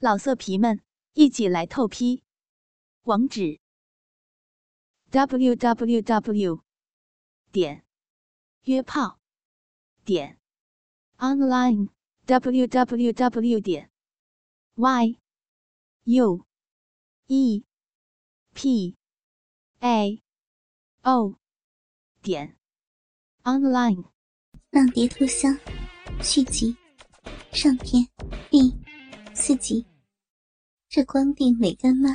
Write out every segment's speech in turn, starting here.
老色皮们，一起来透批！网址：w w w 点约炮点 online w w w 点 y u e p a o 点 online。浪蝶偷香续集上篇第四集。这光腚美干妈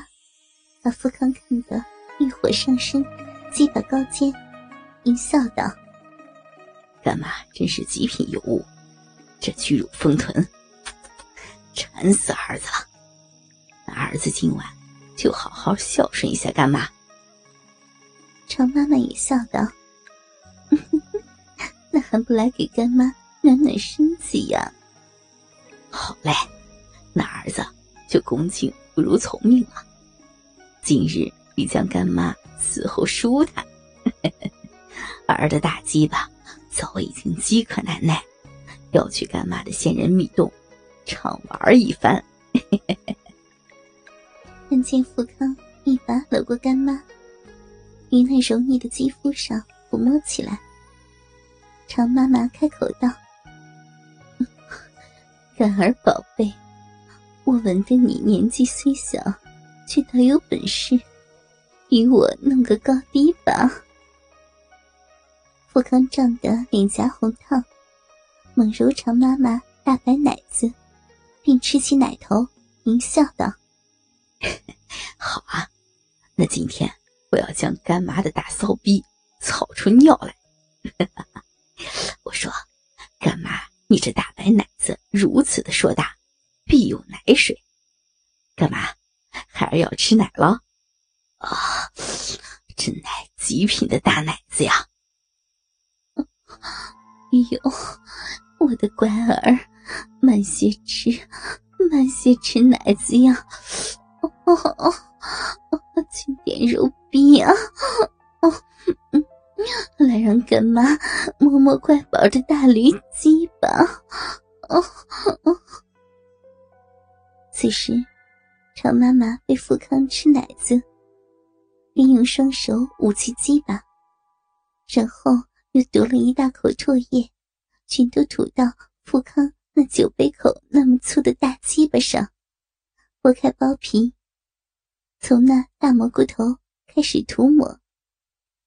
把富康看得欲火上身，鸡巴高尖，淫笑道：“干妈真是极品尤物，这巨乳丰臀，馋死儿子了。那儿子今晚就好好孝顺一下干妈。”常妈妈也笑道。那还不来给干妈暖暖身子呀？好嘞，那儿子就恭敬不如从命了。今日必将干妈伺候舒坦。儿的大鸡巴早已经饥渴难耐，要去干妈的仙人蜜洞畅玩一番。看见富康一把搂过干妈，于那柔腻的肌肤上抚摸起来。常妈妈开口道：“ 干儿宝贝，我闻得你年纪虽小，却倒有本事，与我弄个高低吧。”富康涨得脸颊红烫，猛揉长妈妈大白奶子，并吃起奶头，淫笑道：“好啊，那今天我要将干妈的大骚逼操出尿来。”我说：“干妈，你这大白奶子如此的硕大，必有奶水。干嘛，孩儿要吃奶了。啊，这奶极品的大奶子呀！哟，我的乖儿，慢些吃，慢些吃奶子呀！哦哦哦，轻点揉逼啊！哦，嗯。”来让干妈摸摸乖宝的大驴鸡吧！哦哦。此时，常妈妈被富康吃奶子，并用双手捂起鸡巴，然后又夺了一大口唾液，全都吐到富康那酒杯口那么粗的大鸡巴上，剥开包皮，从那大蘑菇头开始涂抹。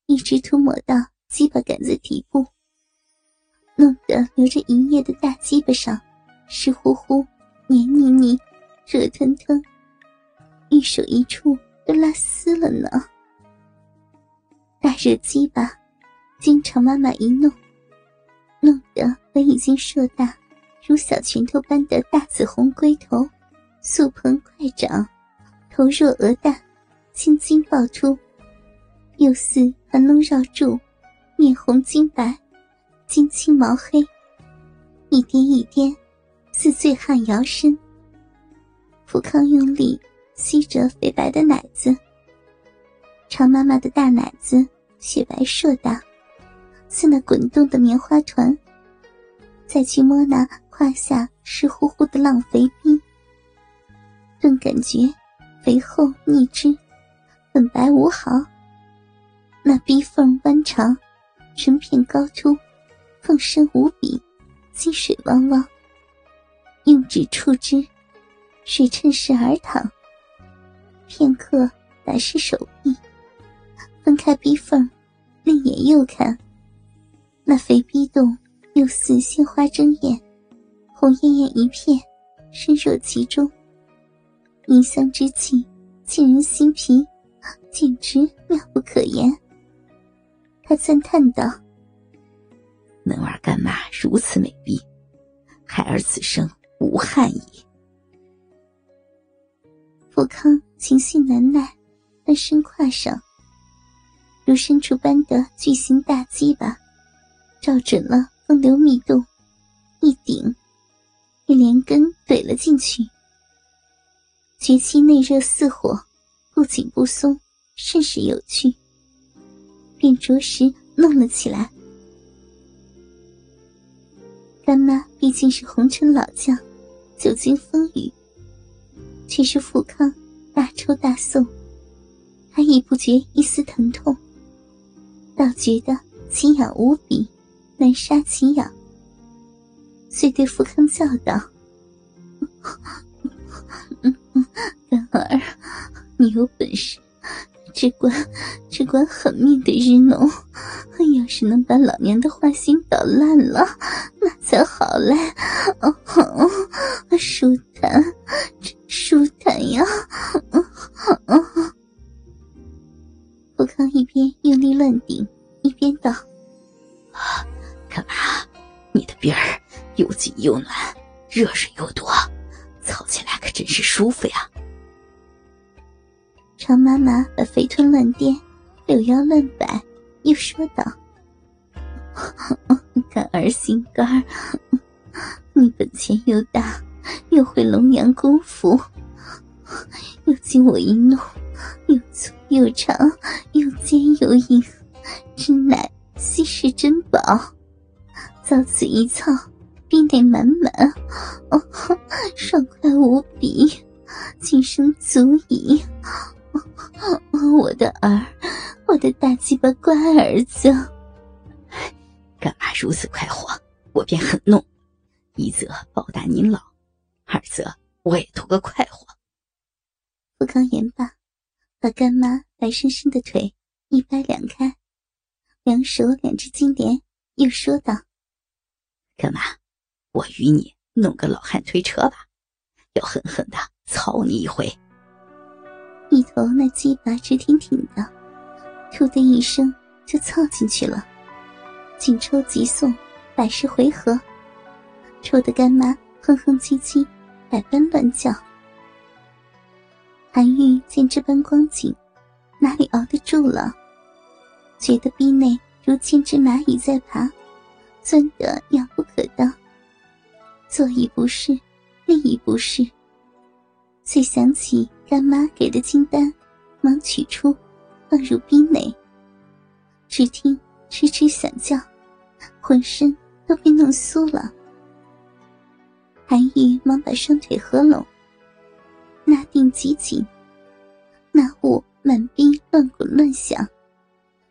一直涂抹到鸡巴杆子底部，弄得流着银液的大鸡巴上湿乎乎、黏腻腻、热腾腾，一手一处都拉丝了呢。大热鸡巴经常妈妈一弄，弄得本已经硕大如小拳头般的大紫红龟头，素膨快长，头若鹅蛋，青筋爆出。又似盘龙绕柱，面红金白，金青毛黑，一颠一颠，似醉汉摇身。福康用力吸着肥白的奶子，常妈妈的大奶子雪白硕大，似那滚动的棉花团。再去摸那胯下湿乎乎的浪肥逼，顿感觉肥厚腻汁，粉白无毫。那逼缝弯长，唇片高凸，更深无比，积水汪汪。用指触之，水趁势而淌。片刻，打湿手臂，分开逼缝，另眼又看，那肥逼洞又似鲜花争艳，红艳艳一片，深入其中。银香之气沁人心脾，简直妙不可言。他赞叹道：“嫩娃干妈如此美丽，孩儿此生无憾矣。”富康情绪难耐，翻身跨上如牲畜般的巨型大鸡巴，照准了风流密洞，一顶，一连根怼了进去。绝期内热似火，不紧不松，甚是有趣。便着实弄了起来。干妈毕竟是红尘老将，久经风雨，却是富康大抽大送，他亦不觉一丝疼痛，倒觉得奇痒无比，难杀奇痒，遂对富康叫道：“ 干儿，你有本事！”只管，只管狠命的日弄，要是能把老娘的花心捣烂了，那才好嘞！哦，舒坦，真舒坦呀！富康一边用力乱顶，一边道：“干嘛？你的边儿又紧又暖，热水又多，操起来可真是舒服呀！”常妈妈把肥臀乱颠，柳腰乱摆，又说道：“ 干儿心肝儿，你本钱又大，又会龙阳功夫，又经我一弄，又粗又长，又尖又硬，真乃稀世珍宝。遭此一操，逼内满满，哦，爽快无比，今生足矣。”我的儿，我的大鸡巴乖儿子，干嘛如此快活？我便很弄，一则报答您老，二则我也图个快活。富康言罢，把干妈白生生的腿一掰两开，两手两只金莲，又说道：“干妈，我与你弄个老汉推车吧，要狠狠的操你一回。”一头那鸡巴直挺挺的，突的一声就操进去了，紧抽急送，百十回合，抽的干妈哼哼唧唧，百般乱叫。韩愈见这般光景，哪里熬得住了？觉得逼内如千只蚂蚁在爬，钻得痒不可当。坐已不是，立已不是，遂想起。干妈给的金丹，忙取出，放入冰内。只听吱吱响叫，浑身都被弄酥了。韩愈忙把双腿合拢，那定极紧，那物满冰乱滚乱响，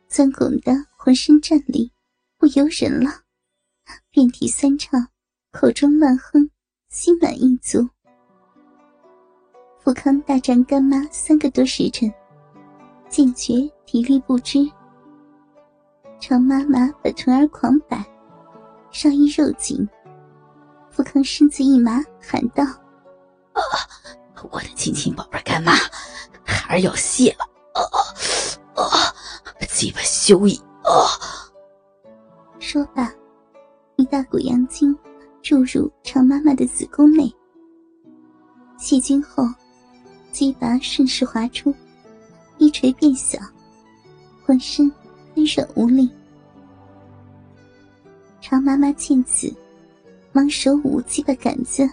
钻拱的浑身战栗，不由人了，遍体酸畅，口中乱哼，心满意足。富康大战干妈三个多时辰，渐觉体力不支。常妈妈把臀儿狂摆，上衣肉紧，富康身子一麻，喊道：“啊，我的亲亲宝贝干妈，孩儿要谢了！啊啊，鸡巴羞矣！”啊！说罢，一大股阳精注入常妈妈的子宫内，细菌后。鸡巴顺势滑出，一锤变小，浑身温软无力。常妈妈见此，忙手舞鸡巴杆子，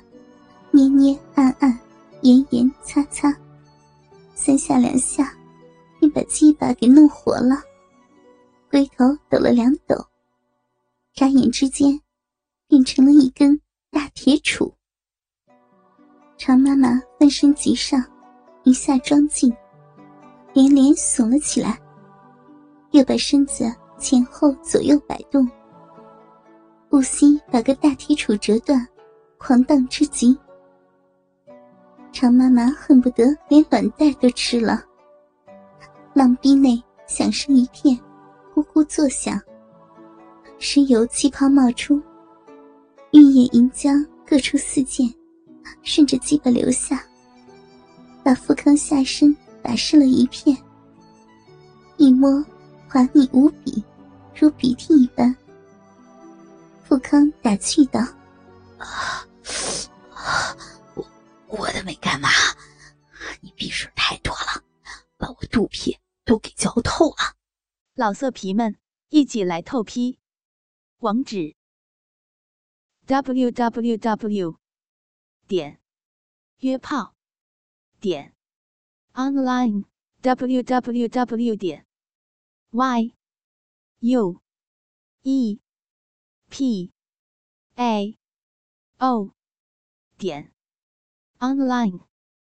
捏捏按按，严严擦擦，三下两下，便把鸡巴给弄活了。龟头抖了两抖，眨眼之间，变成了一根大铁杵。常妈妈翻身即上。一下装进，连连耸了起来，又把身子前后左右摆动，不惜把个大铁杵折断，狂荡之极。常妈妈恨不得连卵袋都吃了，浪逼内响声一片，呼呼作响，时有气泡冒出，玉液银浆各处四溅，顺着鸡巴流下。把富康下身打湿了一片，一摸滑腻无比，如鼻涕一般。富康打趣道：“啊，我我的没干嘛，你鼻水太多了，把我肚皮都给浇透了。”老色皮们一起来透批，网址：w w w. 点约炮。点 online w w w 点 y u e p a o 点 online。